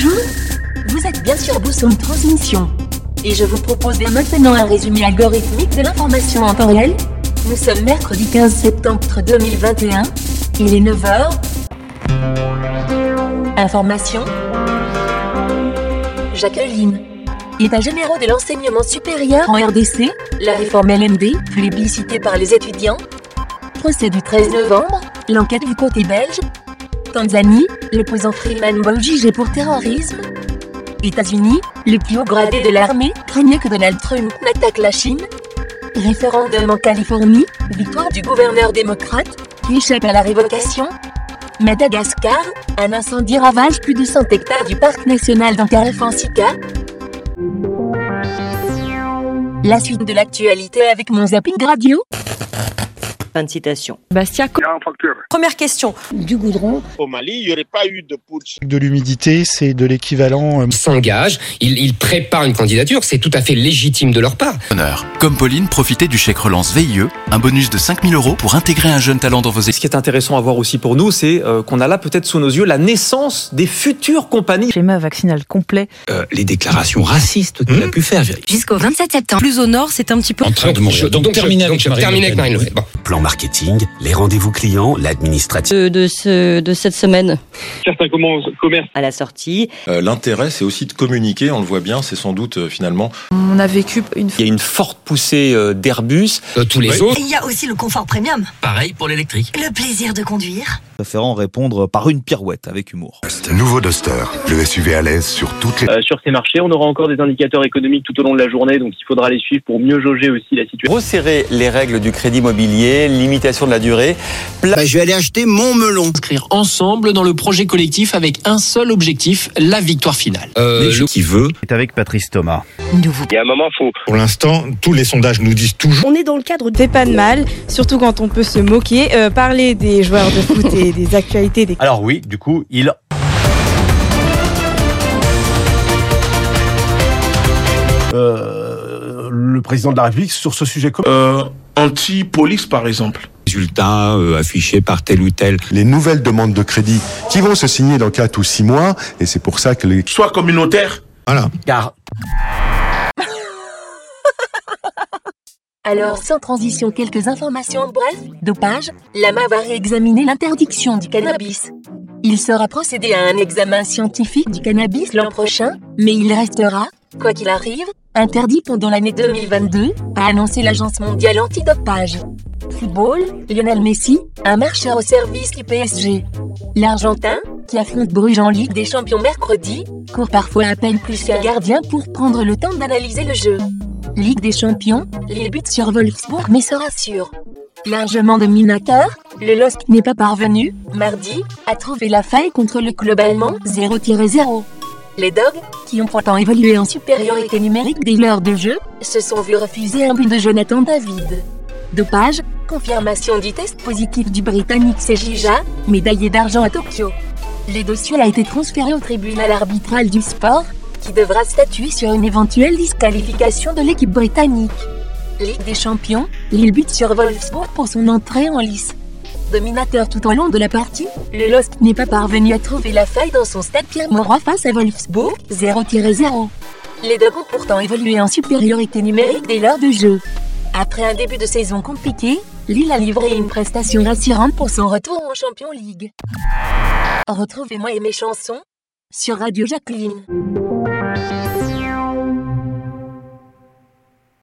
Bonjour, vous êtes bien sur Bousson Transmission. Et je vous propose maintenant un résumé algorithmique de l'information en temps réel. Nous sommes mercredi 15 septembre 2021. Il est 9h. Information. Jacqueline. État généraux de l'enseignement supérieur en RDC, la réforme LMD, plébiscitée par les étudiants. Procès du 13 novembre, l'enquête du côté belge. Tanzanie, l'opposant Freeman jugé pour terrorisme. États-Unis, le plus haut gradé de l'armée craignait que Donald Trump n'attaque la Chine. Référendum en Californie, victoire du gouverneur démocrate, qui échappe à la révocation. Madagascar, un incendie ravage plus de 100 hectares du parc national d'Antarctica. La suite de l'actualité avec mon zapping radio. Fin de citation. Bastia, Première question. du goudron. Au Mali, il n'y aurait pas eu de putsch. De l'humidité, c'est de l'équivalent. euh, Ils s'engagent, ils, ils préparent une candidature, c'est tout à fait légitime de leur part. Honneur. Comme Pauline, profitez du chèque relance VIE, un bonus de 5000 euros pour intégrer un jeune talent dans vos équipes. Ce qui est intéressant à voir aussi pour nous, c'est euh, qu'on a là peut-être sous nos yeux la naissance des futures compagnies. Schéma vaccinal complet. Euh, les déclarations racistes qu'il a pu faire. Jusqu'au 27 septembre. Plus au nord, c'est un petit peu. En train de mourir. Donc, terminé avec donc, Marine terminé Le avec. Marine Le Pen. Bon. Plan marketing, les rendez-vous clients, l'administratif. De, de, ce, de cette semaine. Certains commerces À la sortie, Euh, L'intérêt, c'est aussi de communiquer, on le voit bien, c'est sans doute euh, finalement On a vécu une. Il y a une forte poussée euh, d'Airbus. Euh, tous les Oui. autres, Il y a aussi le confort premium. Pareil pour l'électrique. Le plaisir de conduire. préférant répondre par une pirouette avec humour. Nouveau Duster, le SUV à l'aise sur toutes les... Euh, sur ces marchés, on aura encore des indicateurs économiques tout au long de la journée, donc il faudra les suivre pour mieux jauger aussi la situation. Resserrer les règles du crédit limitation de la durée. Bah, je vais aller acheter mon melon. Inscrire ensemble dans le projet collectif avec un seul objectif, la victoire finale. euh, le- qui veut C'est avec Patrice Thomas. Nouveau. Il y a un moment, faut Pour l'instant, tous les sondages nous disent toujours. On est dans le cadre des pas de mal, surtout quand on peut se moquer, euh, parler des joueurs de foot et des actualités des Alors oui, du coup, il... Euh, le président de la République sur ce sujet. euh, anti-police, par exemple. Résultats euh, affichés par tel ou tel. Les nouvelles demandes de crédit qui vont se signer dans 4 ou 6 mois, et c'est pour ça que les... Soit communautaire. Voilà. Car Alors, sans transition, quelques informations en bref. Dopage, l'AMA va réexaminer l'interdiction du cannabis. Il sera procédé à un examen scientifique du cannabis l'an prochain, mais il restera, quoi qu'il arrive, interdit pendant l'année 2022, a annoncé l'Agence mondiale antidopage. Football, Lionel Messi, un marcheur au service du PSG. L'Argentin, qui affronte Bruges en Ligue des Champions mercredi, court parfois à peine plus qu'un gardien pour prendre le temps d'analyser le jeu. Ligue des Champions, Lille bute sur Wolfsburg mais se rassure. Largement dominateur, le LOSC n'est pas parvenu, mardi, à trouver la faille contre le club allemand 0-0. Les Dogs, qui ont pourtant évolué en supériorité numérique dès l'heure de jeu, se sont vus refuser un but de Jonathan David. Dopage, confirmation du test positif du Britannique Sejija, médaillé d'argent à Tokyo. Les dossiers a été transféré au tribunal arbitral du sport, qui devra statuer sur une éventuelle disqualification de l'équipe britannique. Ligue des champions, Lille bute sur Wolfsburg pour son entrée en lice. Dominateur tout au long de la partie, le LOSC n'est pas parvenu à trouver la faille dans son stade Pierre-Mauroy face à Wolfsburg, 0-0. Les deux ont pourtant évolué en supériorité numérique dès l'heure de jeu. Après un début de saison compliqué, Lille a livré une prestation rassurante pour son retour en Champions League. Retrouvez-moi et mes chansons sur Radio Jacqueline.